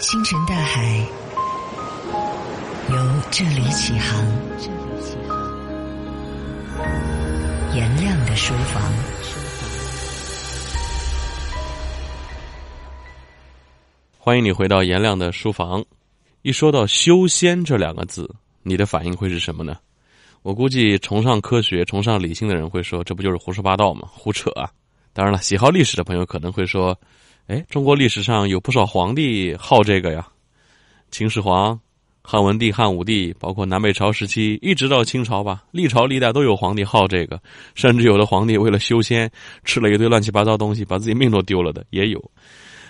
星辰大海，由这里起航。这里起航颜亮的书房。欢迎你回到颜亮的书房。一说到修仙这两个字，你的反应会是什么呢？我估计崇尚科学、崇尚理性的人会说：“这不就是胡说八道吗？胡扯啊！”当然了，喜好历史的朋友可能会说：“哎，中国历史上有不少皇帝好这个呀，秦始皇、汉文帝、汉武帝，包括南北朝时期，一直到清朝吧，历朝历代都有皇帝好这个，甚至有的皇帝为了修仙，吃了一堆乱七八糟东西，把自己命都丢了的也有。”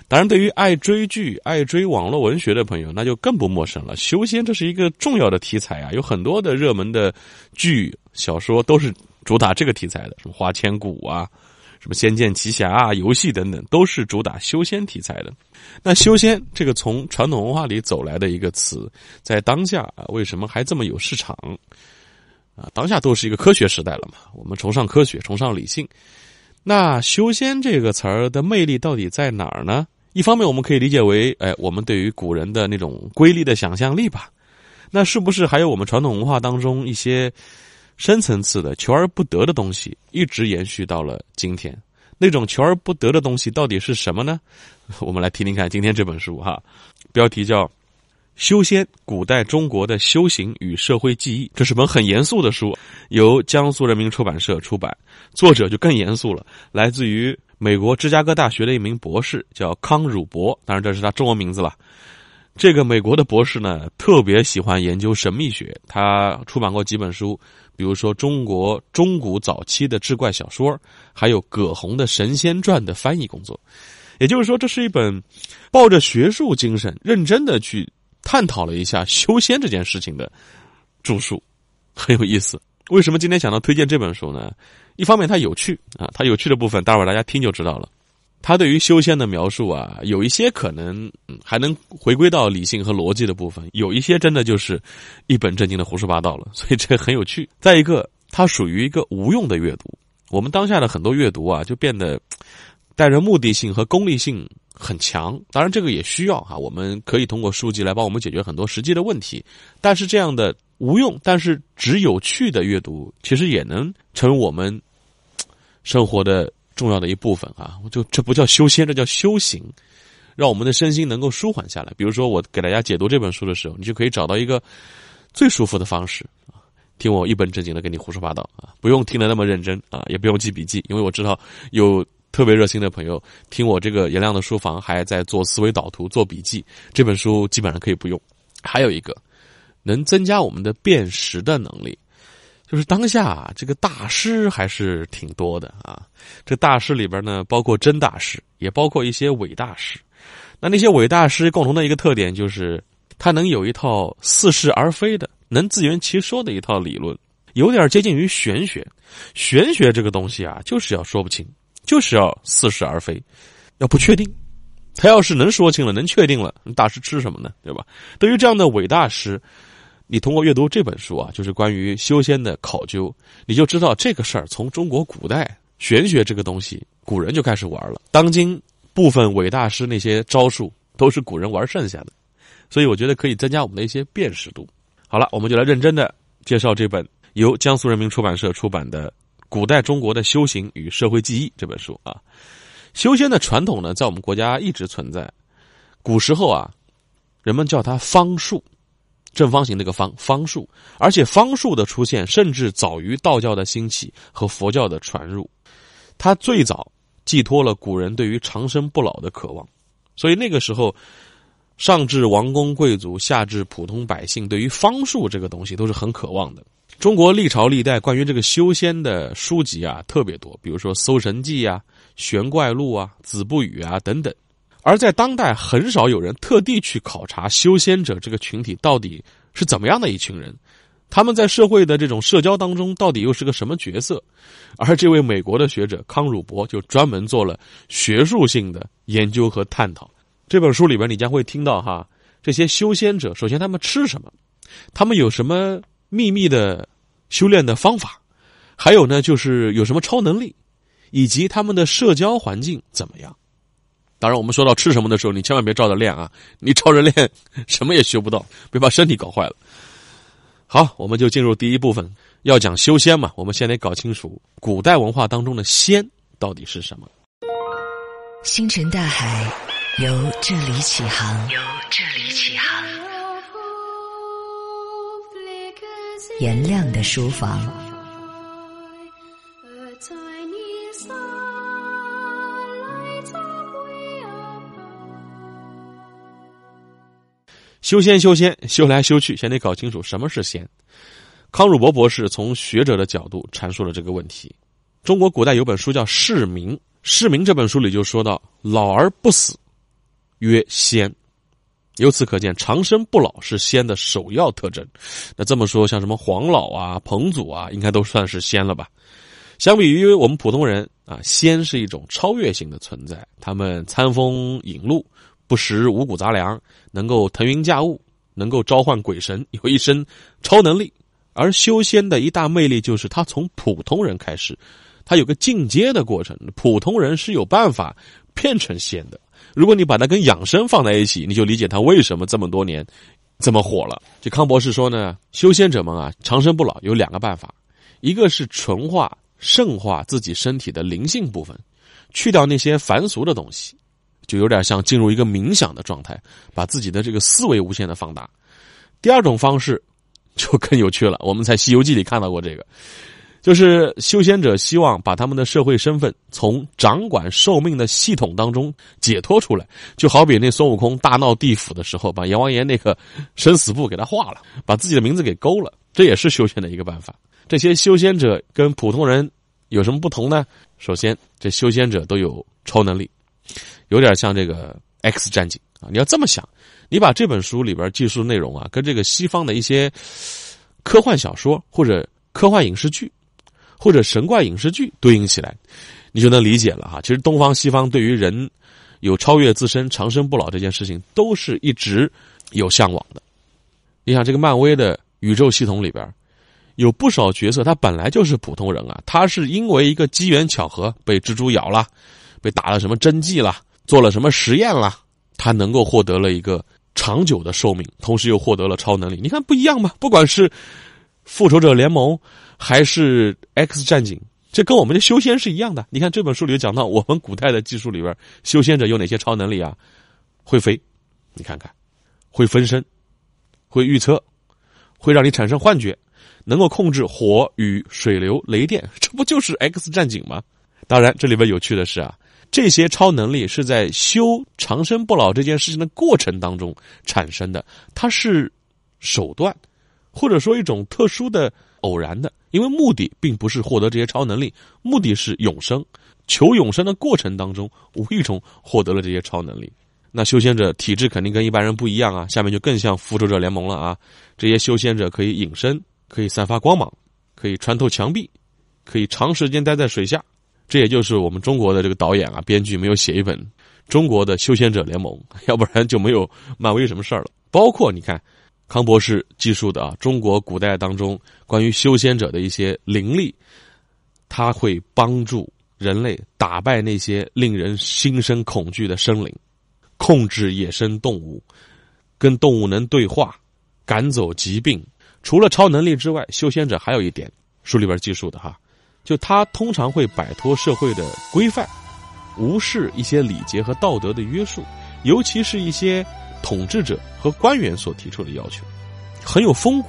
当然，对于爱追剧、爱追网络文学的朋友，那就更不陌生了。修仙这是一个重要的题材啊，有很多的热门的剧、小说都是主打这个题材的，什么《花千骨》啊，什么《仙剑奇侠》啊，游戏等等，都是主打修仙题材的。那修仙这个从传统文化里走来的一个词，在当下啊，为什么还这么有市场？啊，当下都是一个科学时代了嘛，我们崇尚科学，崇尚理性。那修仙这个词儿的魅力到底在哪儿呢？一方面，我们可以理解为，哎，我们对于古人的那种瑰丽的想象力吧。那是不是还有我们传统文化当中一些深层次的求而不得的东西，一直延续到了今天？那种求而不得的东西到底是什么呢？我们来听听看今天这本书哈，标题叫《修仙：古代中国的修行与社会记忆》，这是本很严肃的书，由江苏人民出版社出版，作者就更严肃了，来自于。美国芝加哥大学的一名博士叫康汝博，当然这是他中文名字了。这个美国的博士呢，特别喜欢研究神秘学，他出版过几本书，比如说中国中古早期的志怪小说，还有葛洪的《神仙传》的翻译工作。也就是说，这是一本抱着学术精神、认真的去探讨了一下修仙这件事情的著述，很有意思。为什么今天想到推荐这本书呢？一方面它有趣啊，它有趣的部分，待会儿大家听就知道了。他对于修仙的描述啊，有一些可能还能回归到理性和逻辑的部分，有一些真的就是一本正经的胡说八道了。所以这很有趣。再一个，它属于一个无用的阅读。我们当下的很多阅读啊，就变得 带着目的性和功利性很强。当然，这个也需要哈，我们可以通过书籍来帮我们解决很多实际的问题。但是这样的。无用，但是只有趣的阅读，其实也能成为我们 生活的重要的一部分啊！我就这不叫修仙，这叫修行，让我们的身心能够舒缓下来。比如说，我给大家解读这本书的时候，你就可以找到一个最舒服的方式啊，听我一本正经的跟你胡说八道啊，不用听得那么认真啊，也不用记笔记，因为我知道有特别热心的朋友听我这个颜亮的书房还在做思维导图、做笔记。这本书基本上可以不用。还有一个。能增加我们的辨识的能力，就是当下这个大师还是挺多的啊。这大师里边呢，包括真大师，也包括一些伪大师。那那些伪大师共同的一个特点就是，他能有一套似是而非的、能自圆其说的一套理论，有点接近于玄学。玄学这个东西啊，就是要说不清，就是要似是而非，要不确定。他要是能说清了，能确定了，大师吃什么呢？对吧？对于这样的伪大师。你通过阅读这本书啊，就是关于修仙的考究，你就知道这个事儿从中国古代玄学这个东西，古人就开始玩了。当今部分伟大师那些招数都是古人玩剩下的，所以我觉得可以增加我们的一些辨识度。好了，我们就来认真的介绍这本由江苏人民出版社出版的《古代中国的修行与社会记忆》这本书啊。修仙的传统呢，在我们国家一直存在。古时候啊，人们叫它方术。正方形那个方方术，而且方术的出现甚至早于道教的兴起和佛教的传入，它最早寄托了古人对于长生不老的渴望，所以那个时候，上至王公贵族，下至普通百姓，对于方术这个东西都是很渴望的。中国历朝历代关于这个修仙的书籍啊特别多，比如说《搜神记》啊、《玄怪录》啊、《子不语》啊等等。而在当代，很少有人特地去考察修仙者这个群体到底是怎么样的一群人，他们在社会的这种社交当中到底又是个什么角色？而这位美国的学者康汝博就专门做了学术性的研究和探讨。这本书里边，你将会听到哈，这些修仙者首先他们吃什么，他们有什么秘密的修炼的方法，还有呢就是有什么超能力，以及他们的社交环境怎么样。当然，我们说到吃什么的时候，你千万别照着练啊！你照着练，什么也学不到，别把身体搞坏了。好，我们就进入第一部分，要讲修仙嘛，我们先得搞清楚古代文化当中的仙到底是什么。星辰大海，由这里起航。由这里起航。颜亮的书房。修仙，修仙，修来修去，先得搞清楚什么是仙。康汝伯博士从学者的角度阐述了这个问题。中国古代有本书叫《释名》，《释名》这本书里就说到：“老而不死，曰仙。”由此可见，长生不老是仙的首要特征。那这么说，像什么黄老啊、彭祖啊，应该都算是仙了吧？相比于我们普通人啊，仙是一种超越性的存在，他们餐风饮露。不食五谷杂粮，能够腾云驾雾，能够召唤鬼神，有一身超能力。而修仙的一大魅力就是，他从普通人开始，他有个进阶的过程。普通人是有办法变成仙的。如果你把它跟养生放在一起，你就理解他为什么这么多年这么火了。这康博士说呢，修仙者们啊，长生不老有两个办法，一个是纯化、圣化自己身体的灵性部分，去掉那些凡俗的东西。就有点像进入一个冥想的状态，把自己的这个思维无限的放大。第二种方式就更有趣了，我们在《西游记》里看到过这个，就是修仙者希望把他们的社会身份从掌管寿命的系统当中解脱出来，就好比那孙悟空大闹地府的时候，把阎王爷那个生死簿给他画了，把自己的名字给勾了，这也是修仙的一个办法。这些修仙者跟普通人有什么不同呢？首先，这修仙者都有超能力。有点像这个《X 战警》啊！你要这么想，你把这本书里边技术内容啊，跟这个西方的一些科幻小说或者科幻影视剧或者神怪影视剧对应起来，你就能理解了哈。其实东方西方对于人有超越自身、长生不老这件事情，都是一直有向往的。你想，这个漫威的宇宙系统里边有不少角色，他本来就是普通人啊，他是因为一个机缘巧合被蜘蛛咬了，被打了什么针剂了。做了什么实验啦？他能够获得了一个长久的寿命，同时又获得了超能力。你看不一样吗？不管是复仇者联盟还是 X 战警，这跟我们的修仙是一样的。你看这本书里讲到，我们古代的技术里边，修仙者有哪些超能力啊？会飞，你看看，会分身，会预测，会让你产生幻觉，能够控制火、与、水流、雷电，这不就是 X 战警吗？当然，这里边有趣的是啊。这些超能力是在修长生不老这件事情的过程当中产生的，它是手段，或者说一种特殊的偶然的，因为目的并不是获得这些超能力，目的是永生。求永生的过程当中，无意中获得了这些超能力。那修仙者体质肯定跟一般人不一样啊，下面就更像复仇者联盟了啊！这些修仙者可以隐身，可以散发光芒，可以穿透墙壁，可以长时间待在水下。这也就是我们中国的这个导演啊、编剧没有写一本中国的修仙者联盟，要不然就没有漫威什么事儿了。包括你看，康博士记述的啊，中国古代当中关于修仙者的一些灵力，他会帮助人类打败那些令人心生恐惧的生灵，控制野生动物，跟动物能对话，赶走疾病。除了超能力之外，修仙者还有一点，书里边记述的哈。就他通常会摆脱社会的规范，无视一些礼节和道德的约束，尤其是一些统治者和官员所提出的要求，很有风骨。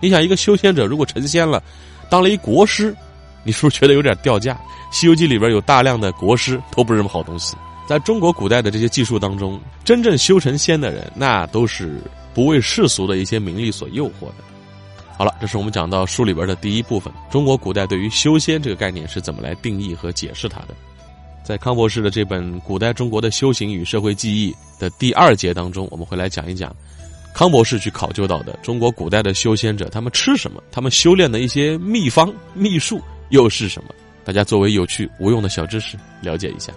你想，一个修仙者如果成仙了，当了一国师，你是不是觉得有点掉价？《西游记》里边有大量的国师，都不是什么好东西。在中国古代的这些技术当中，真正修成仙的人，那都是不为世俗的一些名利所诱惑的。好了，这是我们讲到书里边的第一部分。中国古代对于修仙这个概念是怎么来定义和解释它的？在康博士的这本《古代中国的修行与社会记忆》的第二节当中，我们会来讲一讲康博士去考究到的中国古代的修仙者他们吃什么，他们修炼的一些秘方秘术又是什么？大家作为有趣无用的小知识了解一下。